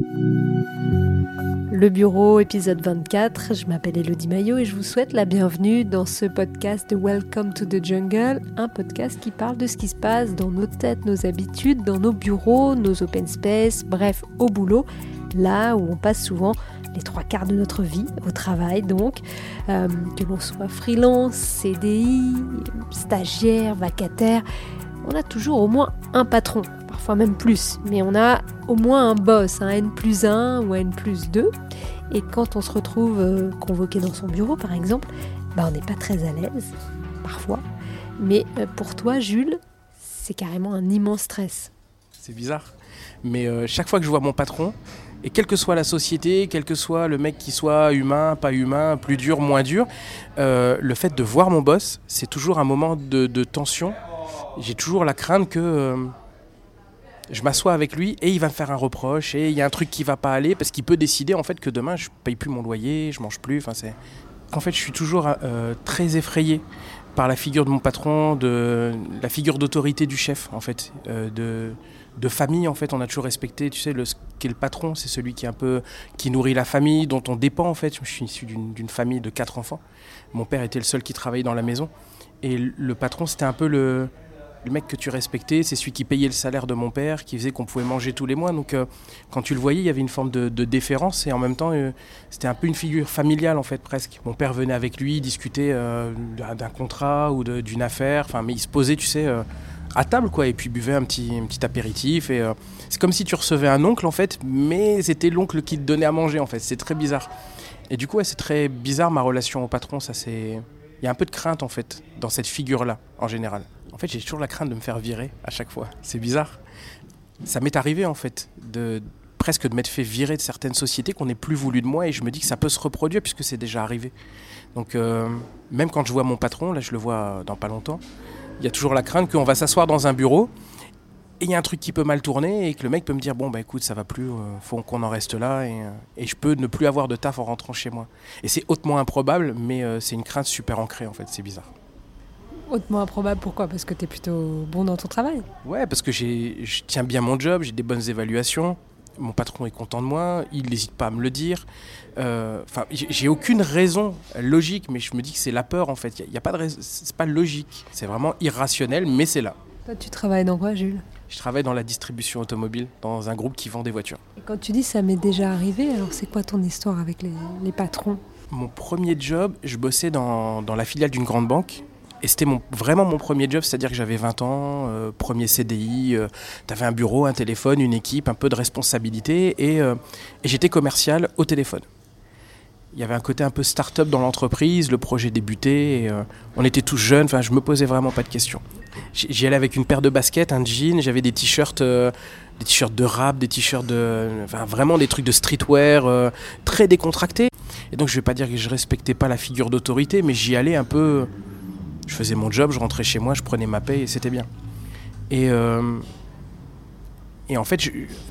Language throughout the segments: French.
Le bureau, épisode 24. Je m'appelle Elodie Maillot et je vous souhaite la bienvenue dans ce podcast de Welcome to the Jungle, un podcast qui parle de ce qui se passe dans nos têtes, nos habitudes, dans nos bureaux, nos open space, bref, au boulot, là où on passe souvent les trois quarts de notre vie, au travail donc, euh, que l'on soit freelance, CDI, stagiaire, vacataire, on a toujours au moins un patron, parfois même plus, mais on a au moins un boss, un N plus 1 ou un N plus 2. Et quand on se retrouve euh, convoqué dans son bureau, par exemple, bah, on n'est pas très à l'aise, parfois. Mais euh, pour toi, Jules, c'est carrément un immense stress. C'est bizarre. Mais euh, chaque fois que je vois mon patron, et quelle que soit la société, quel que soit le mec qui soit humain, pas humain, plus dur, moins dur, le fait de voir mon boss, c'est toujours un moment de, de tension. J'ai toujours la crainte que je m'assois avec lui et il va me faire un reproche et il y a un truc qui va pas aller parce qu'il peut décider en fait que demain je paye plus mon loyer, je mange plus. Enfin c'est en fait je suis toujours euh, très effrayé par la figure de mon patron, de la figure d'autorité du chef en fait, euh, de, de famille en fait. On a toujours respecté, tu sais, le qui est le patron, c'est celui qui est un peu qui nourrit la famille, dont on dépend en fait. Je suis issu d'une famille de quatre enfants. Mon père était le seul qui travaillait dans la maison et le patron c'était un peu le le mec que tu respectais, c'est celui qui payait le salaire de mon père, qui faisait qu'on pouvait manger tous les mois. Donc euh, quand tu le voyais, il y avait une forme de, déférence et en même temps, euh, c'était un peu une figure familiale en fait presque. Mon père venait avec lui discuter euh, d'un contrat ou d'une affaire, enfin, mais il se posait, tu sais, à table quoi, et puis buvait un petit, un petit apéritif. Et c'est comme si tu recevais un oncle en fait, mais c'était l'oncle qui te donnait à manger en fait. C'est très bizarre. Et du coup, c'est très bizarre ma relation au patron. Ça, c'est il y a un peu de crainte en fait dans cette figure-là en général. En fait, j'ai toujours la crainte de me faire virer à chaque fois. C'est bizarre. Ça m'est arrivé en fait de presque de m'être fait virer de certaines sociétés qu'on n'ait plus voulu de moi et je me dis que ça peut se reproduire puisque c'est déjà arrivé. Donc euh, même quand je vois mon patron, là je le vois dans pas longtemps, il y a toujours la crainte qu'on va s'asseoir dans un bureau et il y a un truc qui peut mal tourner et que le mec peut me dire bon bah écoute ça va plus, euh, faut qu'on en reste là et, euh, je peux ne plus avoir de taf en rentrant chez moi. Et c'est hautement improbable mais euh, c'est une crainte super ancrée en fait, c'est bizarre. Hautement improbable pourquoi? Parce que tu es plutôt bon dans ton travail Ouais parce que je tiens bien mon job, j'ai des bonnes évaluations, mon patron est content de moi, il n'hésite pas à me le dire. Enfin, j'ai aucune raison logique, mais je me dis que c'est la peur en fait. Il y a, pas de c'est pas logique, c'est vraiment irrationnel, mais c'est là. Toi, tu travailles dans quoi, Jules? Je travaille dans la distribution automobile, dans un groupe qui vend des voitures. Et quand tu dis ça m'est déjà arrivé, alors c'est quoi ton histoire avec les, patrons? Mon premier job, je bossais dans, la filiale d'une grande banque. Et c'était vraiment mon premier job, c'est-à-dire que j'avais 20 ans, euh, premier CDI, euh, tu avais un bureau, un téléphone, une équipe, un peu de responsabilité, et, euh, et j'étais commercial au téléphone il y avait un côté un peu start-up dans l'entreprise, le projet débutait, et, on était tous jeunes, enfin je me posais vraiment pas de questions. J'y allais avec une paire de baskets, un jean, j'avais des t-shirts, euh, des t-shirts de rap, des t-shirts de, enfin vraiment des trucs de streetwear euh, très décontractés. Et donc je vais pas dire que je respectais pas la figure d'autorité, mais j'y allais un peu. Je faisais mon job, je rentrais chez moi, je prenais ma paye et c'était bien. Et euh, en fait,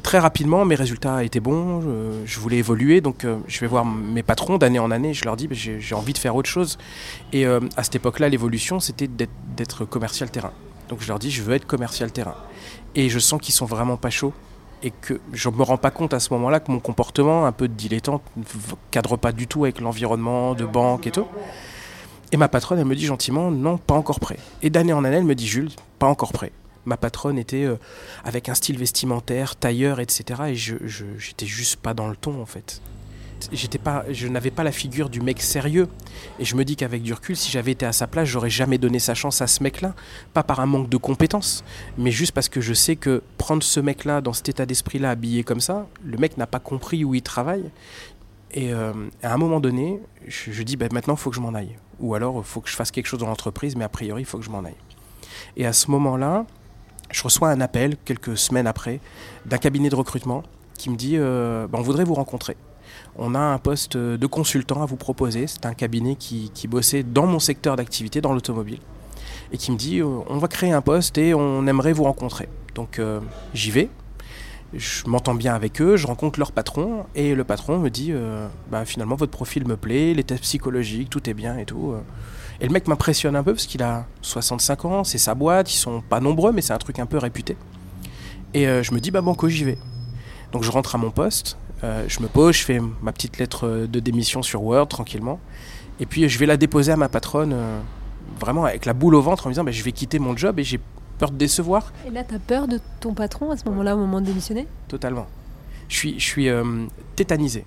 très rapidement, mes résultats étaient bons, je, voulais évoluer, donc je vais voir mes patrons d'année en année, je leur dis, bah, j'ai envie de faire autre chose. Et à cette époque-là, l'évolution, c'était d'être commercial terrain. Donc je leur dis, je veux être commercial terrain. Et je sens qu'ils sont vraiment pas chauds et que je me rends pas compte à ce moment-là que mon comportement un peu de dilettante ne cadre pas du tout avec l'environnement de banque et tout. Et ma patronne, elle me dit gentiment, non, pas encore prêt. Et d'année en année, elle me dit, Jules, pas encore prêt. Ma patronne était euh, avec un style vestimentaire, tailleur, etc. Et je, j'étais juste pas dans le ton, en fait pas, je n'avais pas la figure du mec sérieux. Et je me dis qu'avec du recul, si j'avais été à sa place, j'aurais jamais donné sa chance à ce mec-là. Pas par un manque de compétences, mais juste parce que je sais que prendre ce mec-là dans cet état d'esprit-là, habillé comme ça, le mec n'a pas compris où il travaille. Et euh, à un moment donné, je, dis bah, maintenant, il faut que je m'en aille. Ou alors, il faut que je fasse quelque chose dans l'entreprise, mais a priori, il faut que je m'en aille. Et à ce moment-là, je reçois un appel, quelques semaines après, d'un cabinet de recrutement qui me dit euh, bah, on voudrait vous rencontrer on a un poste de consultant à vous proposer. C'est un cabinet qui, bossait dans mon secteur d'activité, dans l'automobile, et qui me dit euh, on va créer un poste et on aimerait vous rencontrer. Donc euh, j'y vais, je m'entends bien avec eux, je rencontre leur patron, et le patron me dit euh, bah, finalement votre profil me plaît, les tests psychologiques, tout est bien et tout. Et le mec m'impressionne un peu parce qu'il a 65 ans, c'est sa boîte, ils sont pas nombreux, mais c'est un truc un peu réputé. Et je me dis bah banco j'y vais. Donc je rentre à mon poste, euh, je me pose, je fais ma petite lettre de démission sur Word tranquillement. Et puis je vais la déposer à ma patronne, euh, vraiment avec la boule au ventre en me disant bah, je vais quitter mon job et j'ai peur de décevoir. Et là, tu as peur de ton patron à ce moment-là, au moment de démissionner? Totalement. Je suis, je suis euh, tétanisé.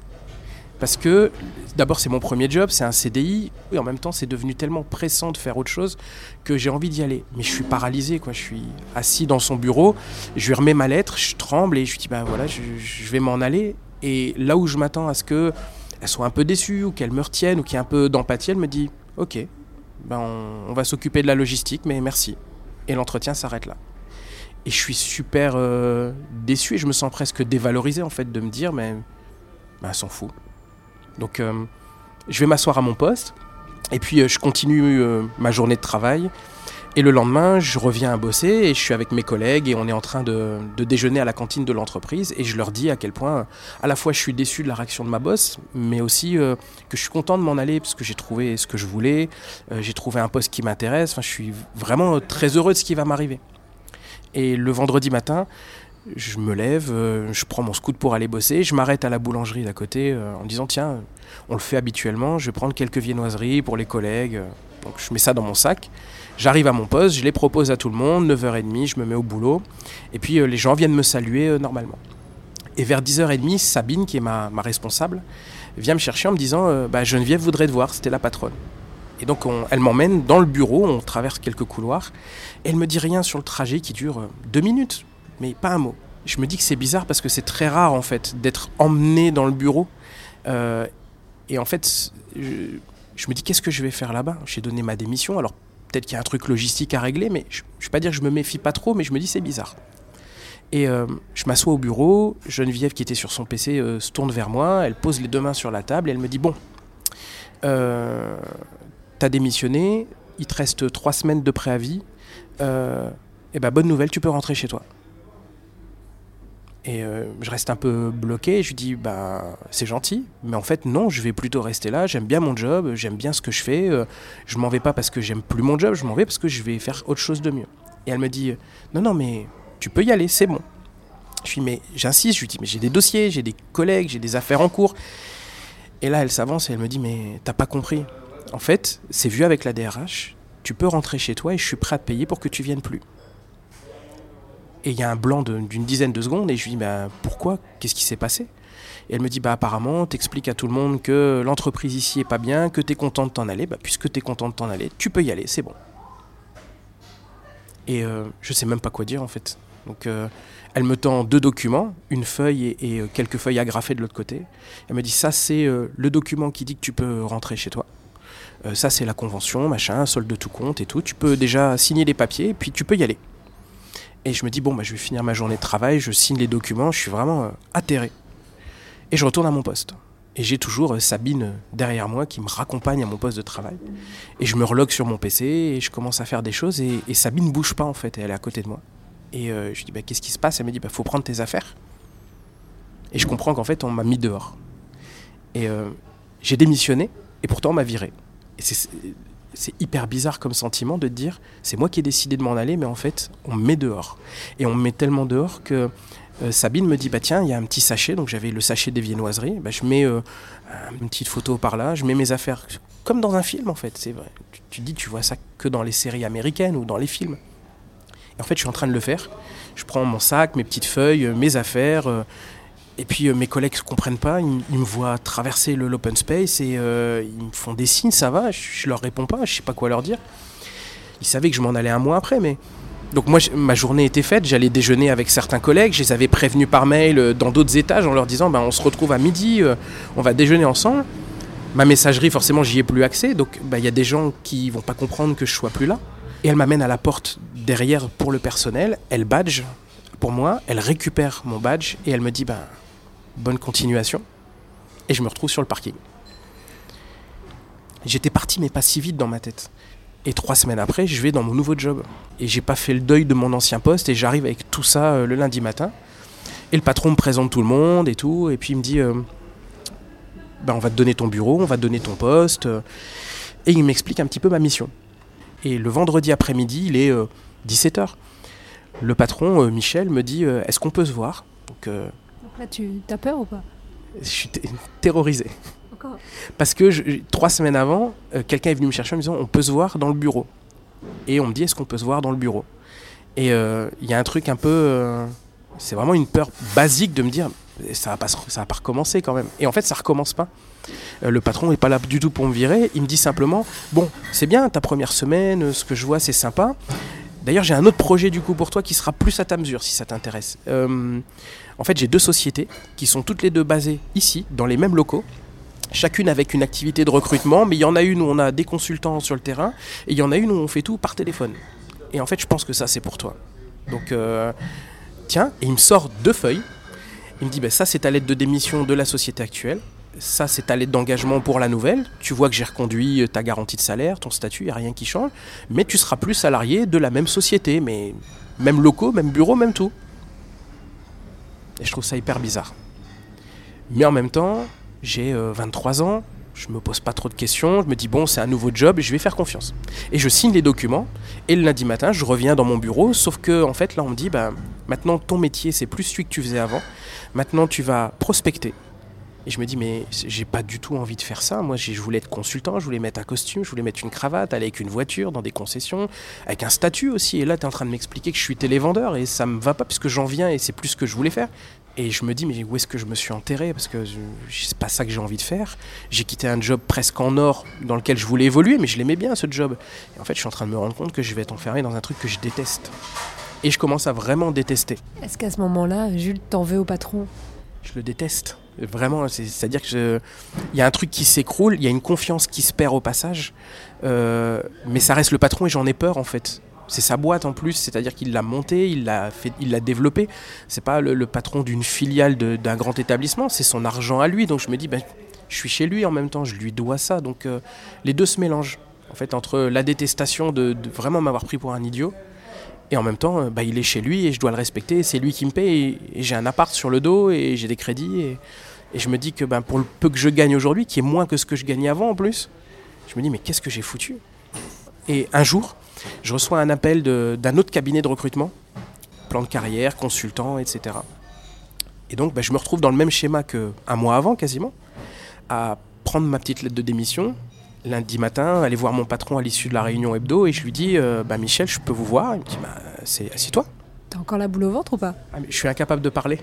Parce que d'abord c'est mon premier job, c'est un CDI, et en même temps c'est devenu tellement pressant de faire autre chose que j'ai envie d'y aller. Mais je suis paralysé, quoi. Je suis assis dans son bureau, je lui remets ma lettre, je tremble et je lui dis bah voilà, je, je vais m'en aller. Et là où je m'attends à ce que elle soit un peu déçue ou qu'elle me retienne ou qu'il y ait un peu d'empathie, elle me dit ok, ben on, on va s'occuper de la logistique, mais merci. Et l'entretien s'arrête là. Et je suis super euh, déçu et je me sens presque dévalorisé en fait de me dire mais elle s'en fout. Donc euh, je vais m'asseoir à mon poste et puis euh, je continue ma journée de travail. Et le lendemain, je reviens à bosser et je suis avec mes collègues et on est en train de, déjeuner à la cantine de l'entreprise et je leur dis à quel point à la fois je suis déçu de la réaction de ma boss, mais aussi euh, que je suis content de m'en aller parce que j'ai trouvé ce que je voulais, euh, j'ai trouvé un poste qui m'intéresse, enfin, je suis vraiment très heureux de ce qui va m'arriver. Et le vendredi matin, je me lève, euh, je prends mon scoot pour aller bosser, je m'arrête à la boulangerie d'à côté euh, en disant tiens, on le fait habituellement, je vais prendre quelques viennoiseries pour les collègues. Donc je mets ça dans mon sac. J'arrive à mon poste, je les propose à tout le monde, 9h30, je me mets au boulot. Et puis euh, les gens viennent me saluer euh, normalement. Et vers 10h30, Sabine, qui est ma, ma responsable, vient me chercher en me disant euh, bah, Geneviève voudrait te voir, c'était la patronne. Et donc on- elle m'emmène dans le bureau, on traverse quelques couloirs, et elle me dit rien sur le trajet qui dure deux minutes, mais pas un mot. Je me dis que c'est bizarre parce que c'est très rare en fait d'être emmené dans le bureau. Et en fait, je, je me dis qu'est-ce que je vais faire là-bas? J'ai donné ma démission, alors peut-être qu'il y a un truc logistique à régler, mais je ne vais pas dire que je me méfie pas trop, mais je me dis c'est bizarre. Et euh, je m'assois au bureau, Geneviève qui était sur son PC euh, se tourne vers moi, elle pose les deux mains sur la table et elle me dit bon, euh, t'as démissionné, il te reste trois semaines de préavis, euh, et ben bonne nouvelle, tu peux rentrer chez toi. Et euh, je reste un peu bloqué, je lui dis bah c'est gentil, mais en fait non, je vais plutôt rester là, j'aime bien mon job, j'aime bien ce que je fais, euh, je m'en vais pas parce que j'aime plus mon job, je m'en vais parce que je vais faire autre chose de mieux. Et elle me dit non non mais tu peux y aller, c'est bon. Je lui dis mais j'insiste, je lui dis mais j'ai des dossiers, j'ai des collègues, j'ai des affaires en cours. Et là elle s'avance et elle me dit mais t'as pas compris. En fait, c'est vu avec la DRH, tu peux rentrer chez toi et je suis prêt à te payer pour que tu viennes plus. Et il y a un blanc d'une dizaine de secondes et je lui dis bah, pourquoi? Qu'est-ce qui s'est passé? Et elle me dit bah apparemment t'expliques à tout le monde que l'entreprise ici est pas bien, que t'es content de t'en aller, bah, puisque t'es content de t'en aller, tu peux y aller, c'est bon. Et euh, je sais même pas quoi dire en fait. Donc euh, elle me tend deux documents, une feuille et, euh, quelques feuilles agrafées de l'autre côté. Elle me dit ça c'est euh, le document qui dit que tu peux rentrer chez toi. Ça c'est la convention, machin, solde de tout compte et tout. Tu peux déjà signer les papiers puis tu peux y aller. Et je me dis bon bah je vais finir ma journée de travail, je signe les documents, je suis vraiment euh, atterré. Et je retourne à mon poste. Et j'ai toujours euh, Sabine euh, derrière moi qui me raccompagne à mon poste de travail. Et je me relogue sur mon PC et je commence à faire des choses et, Sabine bouge pas en fait, elle est à côté de moi. Et euh, je dis bah, qu'est-ce qui se passe? Elle me dit bah faut prendre tes affaires. Et je comprends qu'en fait on m'a mis dehors. Et j'ai démissionné et pourtant on m'a viré. Et c'est c'est hyper bizarre comme sentiment de te dire c'est moi qui ai décidé de m'en aller mais en fait on me met dehors. Et on me met tellement dehors que euh, Sabine me dit bah tiens il y a un petit sachet. Donc j'avais le sachet des viennoiseries. Bah, je mets euh, une petite photo par là. Je mets mes affaires. Comme dans un film en fait. C'est vrai. Tu, dis tu vois ça que dans les séries américaines ou dans les films. Et en fait je suis en train de le faire. Je prends mon sac mes petites feuilles euh, mes affaires euh, et puis euh, mes collègues ne comprennent pas, ils, me voient traverser l'open space et euh, ils me font des signes, ça va, je, je leur réponds pas, je sais pas quoi leur dire. Ils savaient que je m'en allais un mois après, mais donc moi, ma journée était faite, j'allais déjeuner avec certains collègues, je les avais prévenus par mail euh, dans d'autres étages en leur disant ben, on se retrouve à midi, on va déjeuner ensemble. Ma messagerie, forcément, j'y ai plus accès, donc ben, il y a des gens qui vont pas comprendre que je sois plus là. Et elle m'amène à la porte derrière pour le personnel, elle badge pour moi, elle récupère mon badge et elle me dit ben, bonne continuation. Et je me retrouve sur le parking. J'étais parti, mais pas si vite dans ma tête. Et trois semaines après, je vais dans mon nouveau job. Et j'ai pas fait le deuil de mon ancien poste et j'arrive avec tout ça euh, le lundi matin. Et le patron me présente tout le monde et tout. Et puis il me dit euh, ben, on va te donner ton bureau, on va te donner ton poste. euh, Et il m'explique un petit peu ma mission. Et le vendredi après-midi, il est 17h. Le patron, Michel, me dit est-ce qu'on peut se voir Là, tu as peur ou pas Je suis terrorisé. Parce que trois semaines avant, euh, quelqu'un est venu me chercher en me disant on peut se voir dans le bureau. Et on me dit est-ce qu'on peut se voir dans le bureau? Et euh, il y a un truc un peu. Euh, c'est vraiment une peur basique de me dire ça va pas, ça va pas recommencer quand même. Et en fait, ça recommence pas. le patron n'est pas là du tout pour me virer. Il me dit simplement bon, c'est bien ta première semaine, ce que je vois, c'est sympa. D'ailleurs, j'ai un autre projet du coup pour toi qui sera plus à ta mesure si ça t'intéresse. en fait, j'ai deux sociétés qui sont toutes les deux basées ici, dans les mêmes locaux chacune avec une activité de recrutement, mais il y en a une où on a des consultants sur le terrain, et il y en a une où on fait tout par téléphone. Et en fait, je pense que ça, c'est pour toi. Donc, euh, tiens, et il me sort deux feuilles. Il me dit, bah, ça, c'est ta lettre de démission de la société actuelle. Ça, c'est ta lettre d'engagement pour la nouvelle. Tu vois que j'ai reconduit ta garantie de salaire, ton statut, il n'y a rien qui change. Mais tu seras plus salarié de la même société, mais même locaux, même bureau, même tout. Et je trouve ça hyper bizarre. Mais en même temps, j'ai 23 euh, ans, je me pose pas trop de questions, je me dis bon c'est un nouveau job, je vais faire confiance. Et je signe les documents et le lundi matin je reviens dans mon bureau, sauf que en fait là on me dit bah, maintenant ton métier c'est plus celui que tu faisais avant, maintenant tu vas prospecter. Et je me dis mais j'ai pas du tout envie de faire ça, moi je voulais être consultant, je voulais mettre un costume, je voulais mettre une cravate, aller avec une voiture dans des concessions, avec un statut aussi, et là tu en train de m'expliquer que je suis télévendeur et ça me va pas puisque j'en viens et c'est plus ce que je voulais faire. Et je me dis, mais où est-ce que je me suis enterré? Parce que c'est pas ça que j'ai envie de faire. J'ai quitté un job presque en or dans lequel je voulais évoluer, mais je l'aimais bien ce job. Et en fait, je suis en train de me rendre compte que je vais être enfermé dans un truc que je déteste. Et je commence à vraiment détester. Est-ce qu'à ce, moment-là, Jules t'en veut au patron? Je le déteste. Vraiment, c'est-à-dire que il y a un truc qui s'écroule, il y a une confiance qui se perd au passage, euh, mais ça reste le patron et j'en ai peur en fait. C'est sa boîte en plus, c'est-à-dire qu'il l'a montée, il l'a fait, il l'a développée. C'est pas le, patron d'une filiale d'un grand établissement, c'est son argent à lui. Donc je me dis, ben, je suis chez lui en même temps, je lui dois ça. Donc euh, les deux se mélangent. En fait, entre la détestation de, vraiment m'avoir pris pour un idiot, et en même temps, euh, bah, il est chez lui et je dois le respecter. C'est lui qui me paye et, j'ai un appart sur le dos et j'ai des crédits. Et, je me dis que ben, pour le peu que je gagne aujourd'hui, qui est moins que ce que je gagnais avant en plus, je me dis mais qu'est-ce que j'ai foutu? Et un jour, je reçois un appel d'un autre cabinet de recrutement, plan de carrière, consultant, etc. Et donc, bah, je me retrouve dans le même schéma qu'un mois avant, quasiment, à prendre ma petite lettre de démission, lundi matin, aller voir mon patron à l'issue de la réunion hebdo, et je lui dis euh, bah, Michel, je peux vous voir Il me dit bah, Assieds-toi. T'as encore la boule au ventre ou pas? Ah, Je suis incapable de parler.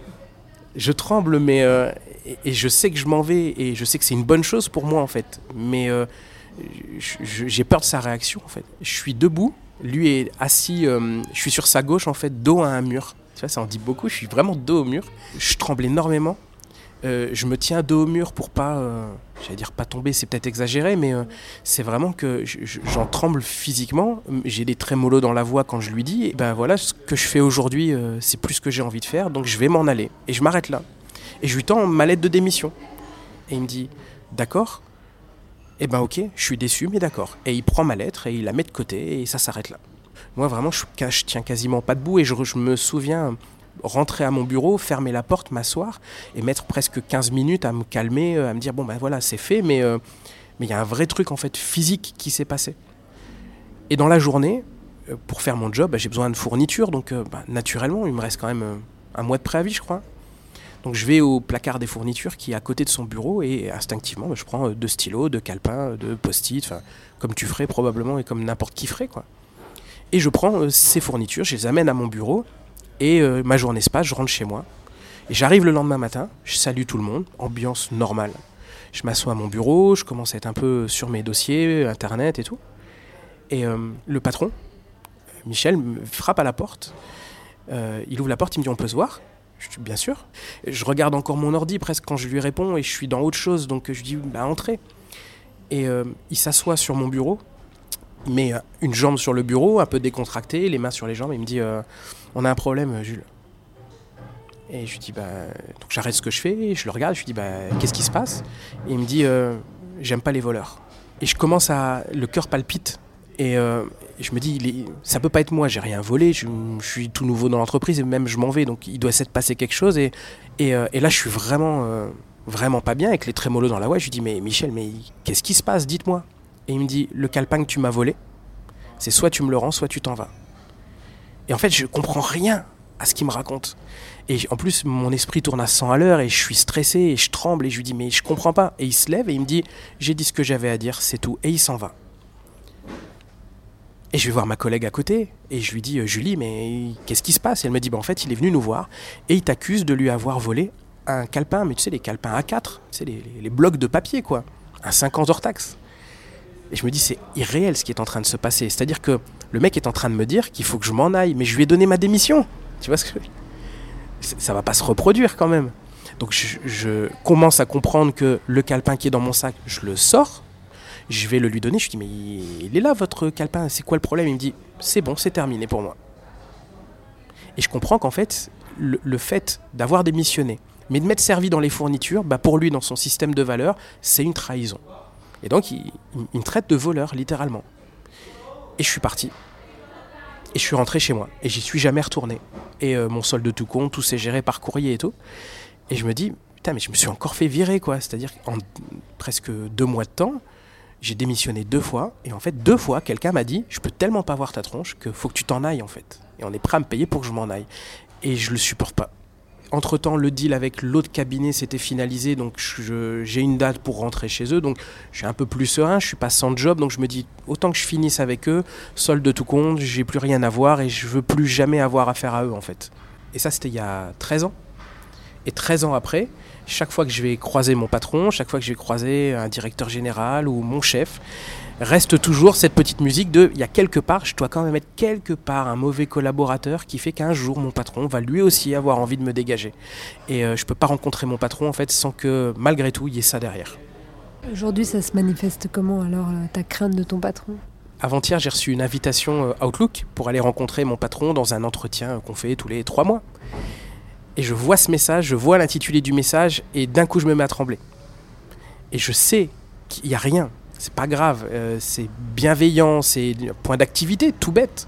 Je tremble, mais. Euh, et, je sais que je m'en vais, et je sais que c'est une bonne chose pour moi, en fait. Mais. Euh, j'ai peur de sa réaction en fait. Je suis debout, lui est assis, je suis sur sa gauche en fait, dos à un mur. Tu vois, ça en dit beaucoup, je suis vraiment dos au mur. Je tremble énormément. Euh, je me tiens dos au mur pour pas, euh, j'allais dire pas tomber, c'est peut-être exagéré, mais c'est vraiment que j'en tremble physiquement. J'ai des trémolos dans la voix quand je lui dis, et ben voilà, ce que je fais aujourd'hui, c'est plus ce que j'ai envie de faire, donc je vais m'en aller. Et je m'arrête là. Et je lui tends ma lettre de démission. Et il me dit, d'accord, eh ben ok, je suis déçu, mais d'accord. Et il prend ma lettre et il la met de côté et ça s'arrête là. Moi vraiment, je, je tiens quasiment pas debout et je, me souviens rentrer à mon bureau, fermer la porte, m'asseoir et mettre presque 15 minutes à me calmer, euh, à me dire bon ben voilà, c'est fait, mais euh, mais il y a un vrai truc en fait physique qui s'est passé. Et dans la journée, euh, pour faire mon job, bah, j'ai besoin de fournitures, donc bah, naturellement, il me reste quand même un mois de préavis, je crois. Donc je vais au placard des fournitures qui est à côté de son bureau et instinctivement bah, je prends deux stylos, deux calepins, deux post-it, comme tu ferais probablement et comme n'importe qui ferait quoi. Et je prends ces fournitures, je les amène à mon bureau et euh, ma journée se passe, je rentre chez moi. Et j'arrive le lendemain matin, je salue tout le monde, ambiance normale. Je m'assois à mon bureau, je commence à être un peu sur mes dossiers, internet et tout. Et le patron, Michel, frappe à la porte. il ouvre la porte, il me dit on peut se voir? Bien sûr. Je regarde encore mon ordi presque quand je lui réponds et je suis dans autre chose, donc je dis bah entrez. Et euh, il s'assoit sur mon bureau, met une jambe sur le bureau, un peu décontracté, les mains sur les jambes, il me dit euh, on a un problème, Jules. Et je lui dis bah j'arrête ce que je fais, je le regarde, je lui dis bah qu'est-ce qui se passe? Et il me dit euh, j'aime pas les voleurs. Et je commence à le cœur palpite et, euh, je me dis, il ça peut pas être moi, j'ai rien volé, je, suis tout nouveau dans l'entreprise et même je m'en vais, donc il doit s'être passé quelque chose. Et, euh, là, je suis vraiment, euh, vraiment pas bien avec les trémolos dans la voix. Je lui dis, mais Michel, mais qu'est-ce qui se passe? Dites-moi. Et il me dit, le calepin que tu m'as volé, c'est soit tu me le rends, soit tu t'en vas. Et en fait, je comprends rien à ce qu'il me raconte. Et en plus, mon esprit tourne à 100 à l'heure et je suis stressé et je tremble et je lui dis mais je comprends pas. Et il se lève et il me dit j'ai dit ce que j'avais à dire, c'est tout. Et il s'en va. Et je vais voir ma collègue à côté et je lui dis euh, Julie mais qu'est-ce qui se passe? Et elle me dit bah, en fait il est venu nous voir et il t'accuse de lui avoir volé un calepin, mais tu sais les calepins A4, tu sais les, les blocs de papier quoi, un 5 ans hors taxe. Et je me dis, c'est irréel ce qui est en train de se passer. C'est-à-dire que le mec est en train de me dire qu'il faut que je m'en aille, mais je lui ai donné ma démission. Tu vois ce que Ça va pas se reproduire quand même. Donc je, commence à comprendre que le calepin qui est dans mon sac, je le sors. Je vais le lui donner. Je lui dis, mais il est là votre calepin, c'est quoi le problème? Il me dit, c'est bon, c'est terminé pour moi. Et je comprends qu'en fait, le, fait d'avoir démissionné, mais de m'être servi dans les fournitures, bah pour lui, dans son système de valeurs, c'est une trahison. Et donc, il, me traite de voleur, littéralement. Et je suis parti. Et je suis rentré chez moi. Et j'y suis jamais retourné. Et euh, mon solde de tout compte, tout s'est géré par courrier et tout. Et je me dis, putain, mais je me suis encore fait virer, quoi. C'est-à-dire qu'en presque deux mois de temps, j'ai démissionné deux fois. Et en fait, deux fois, quelqu'un m'a dit, je peux tellement pas voir ta tronche que faut que tu t'en ailles, en fait. Et on est prêt à me payer pour que je m'en aille. Et je le supporte pas. Entre-temps, le deal avec l'autre cabinet s'était finalisé, donc j'ai une date pour rentrer chez eux, donc je suis un peu plus serein, je suis pas sans job, donc je me dis, autant que je finisse avec eux, solde de tout compte, j'ai plus rien à voir et je veux plus jamais avoir affaire à eux en fait. Et ça, c'était il y a 13 ans. Et 13 ans après, chaque fois que je vais croiser mon patron, chaque fois que je vais croiser un directeur général ou mon chef, reste toujours cette petite musique de il y a quelque part, je dois quand même être quelque part un mauvais collaborateur qui fait qu'un jour mon patron va lui aussi avoir envie de me dégager. Et euh, je ne peux pas rencontrer mon patron en fait sans que malgré tout il y ait ça derrière. Aujourd'hui, ça se manifeste comment alors euh, ta crainte de ton patron? Avant-hier, j'ai reçu une invitation euh, Outlook pour aller rencontrer mon patron dans un entretien qu'on fait tous les trois mois. Et je vois ce message, je vois l'intitulé du message, et d'un coup je me mets à trembler. Et je sais qu'il n'y a rien, c'est pas grave, euh, c'est bienveillant, c'est point d'activité, tout bête.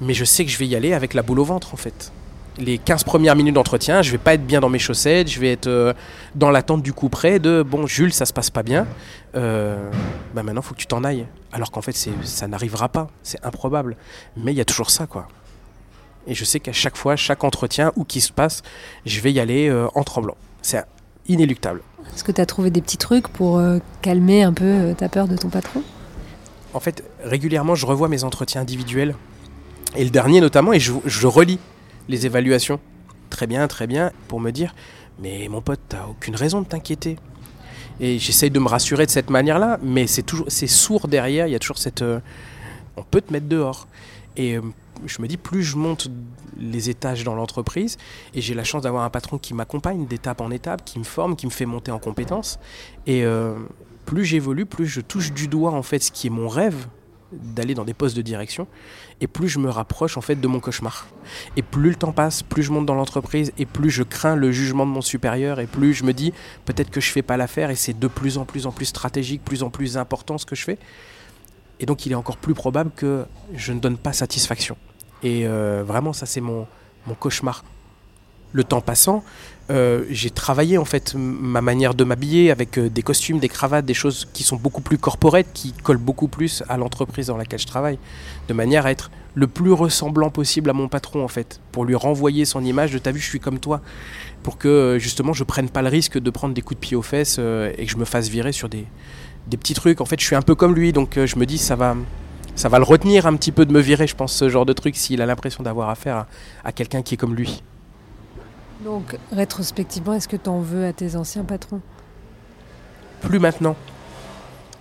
Mais je sais que je vais y aller avec la boule au ventre en fait. Les 15 premières minutes d'entretien, je vais pas être bien dans mes chaussettes, je vais être euh, dans l'attente du coup près de bon Jules, ça se passe pas bien. Euh, bah maintenant faut que tu t'en ailles. Alors qu'en fait ça n'arrivera pas, c'est improbable. Mais il y a toujours ça quoi. Et je sais qu'à chaque fois, chaque entretien où qui se passe, je vais y aller en tremblant. C'est inéluctable. Est-ce que tu as trouvé des petits trucs pour euh, calmer un peu euh, ta peur de ton patron? En fait, régulièrement, je revois mes entretiens individuels. Et le dernier notamment, et je, relis les évaluations. Très bien, très bien, pour me dire, mais mon pote, t'as aucune raison de t'inquiéter. Et j'essaye de me rassurer de cette manière-là, mais c'est toujours, c'est sourd derrière. Il y a toujours cette, euh, on peut te mettre dehors. Et je me dis, plus je monte les étages dans l'entreprise, et j'ai la chance d'avoir un patron qui m'accompagne d'étape en étape, qui me forme, qui me fait monter en compétences, et euh, plus j'évolue, plus je touche du doigt en fait ce qui est mon rêve d'aller dans des postes de direction et plus je me rapproche en fait de mon cauchemar. Et plus le temps passe plus je monte dans l'entreprise et plus je crains le jugement de mon supérieur et plus je me dis peut-être que je fais pas l'affaire et c'est de plus en plus en plus stratégique plus en plus important ce que je fais et donc il est encore plus probable que je ne donne pas satisfaction et euh, vraiment, ça, c'est mon, cauchemar. Le temps passant, euh, j'ai travaillé en fait ma manière de m'habiller avec euh, des costumes, des cravates, des choses qui sont beaucoup plus corporate, qui collent beaucoup plus à l'entreprise dans laquelle je travaille, de manière à être le plus ressemblant possible à mon patron en fait, pour lui renvoyer son image de t'as vu je suis comme toi, pour que justement je prenne pas le risque de prendre des coups de pied aux fesses et que je me fasse virer sur des, des petits trucs. En fait je suis un peu comme lui, donc je me dis ça va, ça va le retenir un petit peu de me virer, je pense, ce genre de truc, s'il a l'impression d'avoir affaire à, quelqu'un qui est comme lui. Donc, rétrospectivement, est-ce que tu en veux à tes anciens patrons? Plus maintenant.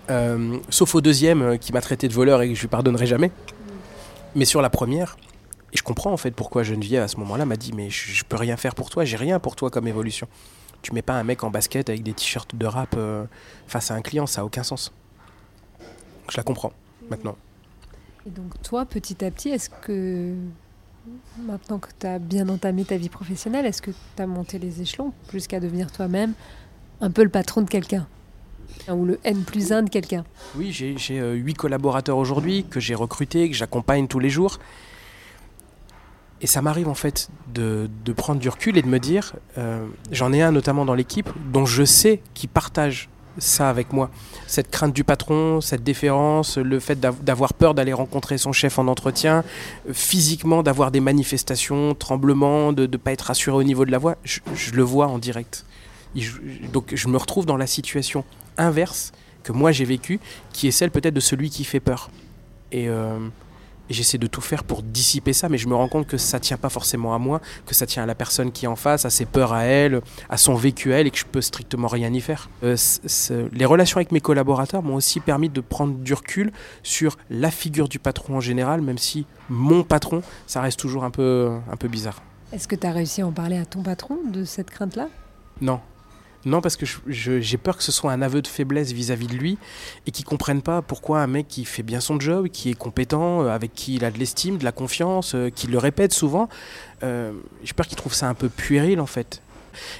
Euh, sauf au deuxième euh, qui m'a traité de voleur et que je lui pardonnerai jamais. Mais sur la première, je comprends en fait pourquoi Geneviève à ce moment-là m'a dit Mais je, je, peux rien faire pour toi, j'ai rien pour toi comme évolution. Tu mets pas un mec en basket avec des t-shirts de rap euh, face à un client, ça a aucun sens. Je la comprends maintenant. Et donc toi, petit à petit, est-ce que maintenant que tu as bien entamé ta vie professionnelle, est-ce que tu as monté les échelons jusqu'à devenir toi-même un peu le patron de quelqu'un? Ou le N plus 1 de quelqu'un Oui, j'ai euh, huit collaborateurs aujourd'hui que j'ai recrutés, que j'accompagne tous les jours. Et ça m'arrive en fait de, prendre du recul et de me dire, euh, j'en ai un notamment dans l'équipe dont je sais qu'il partage ça avec moi. Cette crainte du patron, cette déférence, le fait d'avoir peur d'aller rencontrer son chef en entretien, euh, physiquement d'avoir des manifestations, tremblements, de ne pas être assuré au niveau de la voix, je, le vois en direct. donc je me retrouve dans la situation inverse que moi j'ai vécue, qui est celle peut-être de celui qui fait peur. Et, euh, et j'essaie de tout faire pour dissiper ça, mais je me rends compte que ça tient pas forcément à moi, que ça tient à la personne qui est en face, à ses peurs à elle, à son vécu à elle, et que je peux strictement rien y faire. Euh, les relations avec mes collaborateurs m'ont aussi permis de prendre du recul sur la figure du patron en général, même si mon patron, ça reste toujours un peu, un peu bizarre. Est-ce que tu as réussi à en parler à ton patron de cette crainte-là? Non, non, parce que j'ai peur que ce soit un aveu de faiblesse vis-à-vis de lui et qu'il comprenne pas pourquoi un mec qui fait bien son job, qui est compétent, euh, avec qui il a de l'estime, de la confiance, euh, qui le répète souvent, euh, j'ai peur qu'il trouve ça un peu puéril en fait.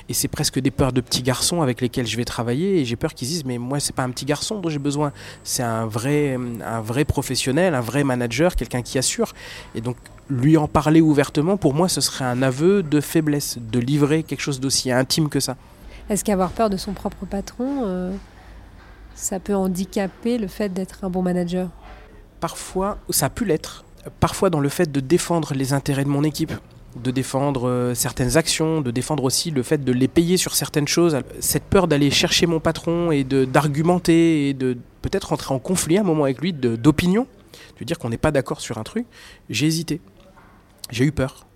Et c'est presque des peurs de petits garçons avec lesquels je vais travailler et j'ai peur qu'ils disent mais moi c'est pas un petit garçon dont j'ai besoin, c'est un vrai, un vrai professionnel, un vrai manager, quelqu'un qui assure. Et donc lui en parler ouvertement, pour moi ce serait un aveu de faiblesse, de livrer quelque chose d'aussi intime que ça. Est-ce qu'avoir peur de son propre patron, euh, ça peut handicaper le fait d'être un bon manager? Parfois, ça a pu l'être. Parfois dans le fait de défendre les intérêts de mon équipe, de défendre euh, certaines actions, de défendre aussi le fait de les payer sur certaines choses. Cette peur d'aller chercher mon patron et d'argumenter et de peut-être rentrer en conflit un moment avec lui d'opinion, de dire qu'on n'est pas d'accord sur un truc, j'ai hésité. J'ai eu peur.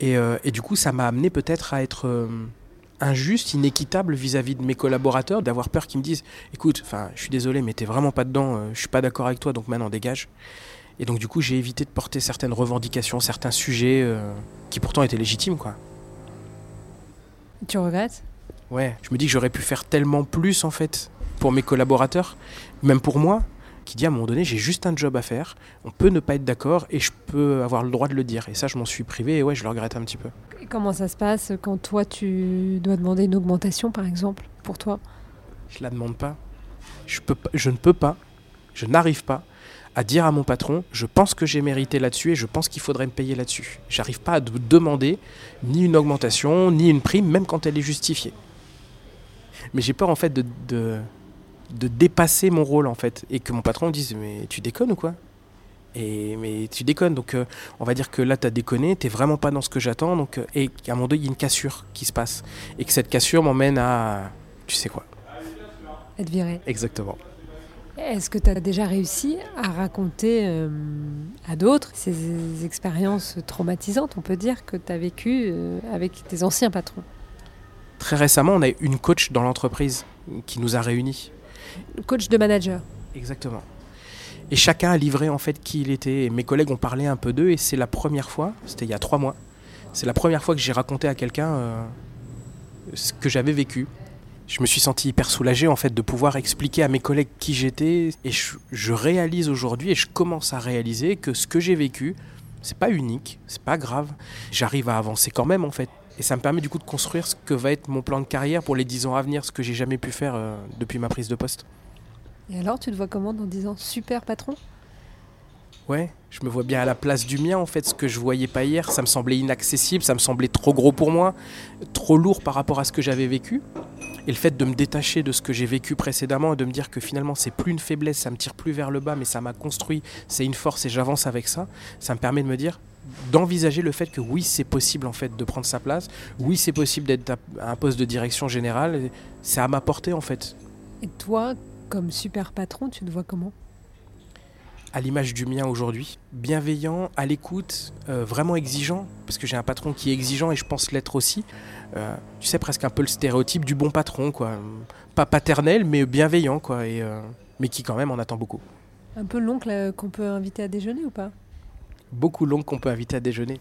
Et, euh, et, du coup, ça m'a amené peut-être à être injuste, inéquitable vis-à-vis de mes collaborateurs, d'avoir peur qu'ils me disent écoute, enfin, je suis désolé, mais t'es vraiment pas dedans, euh, je suis pas d'accord avec toi, donc maintenant dégage. Et donc du coup, j'ai évité de porter certaines revendications, certains sujets euh, qui pourtant étaient légitimes, quoi. Tu regrettes? Ouais, je me dis que j'aurais pu faire tellement plus en fait pour mes collaborateurs, même pour moi, qui dit à un moment donné, j'ai juste un job à faire, on peut ne pas être d'accord et je peux avoir le droit de le dire. Et ça, je m'en suis privé et ouais, je le regrette un petit peu. comment ça se passe quand toi, tu dois demander une augmentation, par exemple, pour toi? Je la demande pas. Je, peux pas, je ne peux pas, je n'arrive pas à dire à mon patron, je pense que j'ai mérité là-dessus et je pense qu'il faudrait me payer là-dessus. J'arrive pas à demander ni une augmentation, ni une prime, même quand elle est justifiée. Mais j'ai peur en fait de, de dépasser mon rôle en fait et que mon patron dise mais tu déconnes ou quoi? Et mais tu déconnes donc euh, on va dire que là tu as déconné t'es vraiment pas dans ce que j'attends donc euh, et qu'à un moment donné il y a une cassure qui se passe. Et que cette cassure m'emmène à tu sais quoi? Être viré exactement. Est-ce que tu as déjà réussi à raconter euh, à d'autres ces expériences traumatisantes on peut dire que tu as vécues avec tes anciens patrons? Très récemment, on a une coach dans l'entreprise qui nous a réunis coach de manager. Exactement. Et chacun a livré en fait qui il était. Et mes collègues ont parlé un peu d'eux et c'est la première fois, c'était il y a trois mois, c'est la première fois que j'ai raconté à quelqu'un euh, ce que j'avais vécu. Je me suis senti hyper soulagé en fait de pouvoir expliquer à mes collègues qui j'étais et je, réalise aujourd'hui et je commence à réaliser que ce que j'ai vécu, c'est pas unique, c'est pas grave. J'arrive à avancer quand même en fait. Et ça me permet du coup de construire ce que va être mon plan de carrière pour les 10 ans à venir, ce que j'ai jamais pu faire euh, depuis ma prise de poste. Et alors, tu te vois comment dans 10 ans? Super patron? Ouais, je me vois bien à la place du mien en fait, ce que je voyais pas hier, ça me semblait inaccessible, ça me semblait trop gros pour moi, trop lourd par rapport à ce que j'avais vécu. Et le fait de me détacher de ce que j'ai vécu précédemment et de me dire que finalement c'est plus une faiblesse, ça me tire plus vers le bas, mais ça m'a construit, c'est une force et j'avance avec ça, ça me permet de me dire d'envisager le fait que oui, c'est possible en fait de prendre sa place, oui, c'est possible d'être à un poste de direction générale, c'est à ma portée en fait. Et toi, comme super patron, tu te vois comment? À l'image du mien aujourd'hui, bienveillant, à l'écoute, euh, vraiment exigeant, parce que j'ai un patron qui est exigeant et je pense l'être aussi. Euh, tu sais, presque un peu le stéréotype du bon patron, quoi. Pas paternel, mais bienveillant, quoi, et, euh, mais qui quand même en attend beaucoup. Un peu l'oncle qu'on peut inviter à déjeuner ou pas? Beaucoup longue qu'on peut inviter à déjeuner.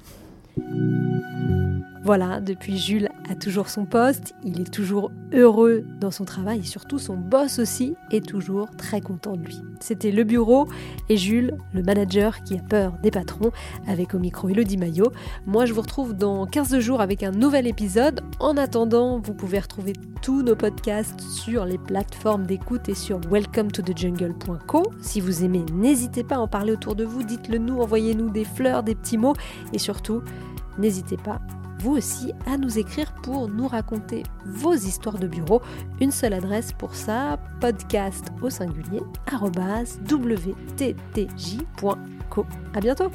Voilà, depuis Jules a toujours son poste, il est toujours heureux dans son travail et surtout son boss aussi est toujours très content de lui. C'était le bureau et Jules, le manager qui a peur des patrons, avec au micro Elodie Maillot. Moi je vous retrouve dans 15 jours avec un nouvel épisode. En attendant, vous pouvez retrouver tous nos podcasts sur les plateformes d'écoute et sur welcome to the jungle.co. Si vous aimez, n'hésitez pas à en parler autour de vous, dites-le nous, envoyez-nous des fleurs, des petits mots et surtout, n'hésitez pas vous aussi à nous écrire pour nous raconter vos histoires de bureau. Une seule adresse pour ça, podcast au singulier, wttj.co. À bientôt!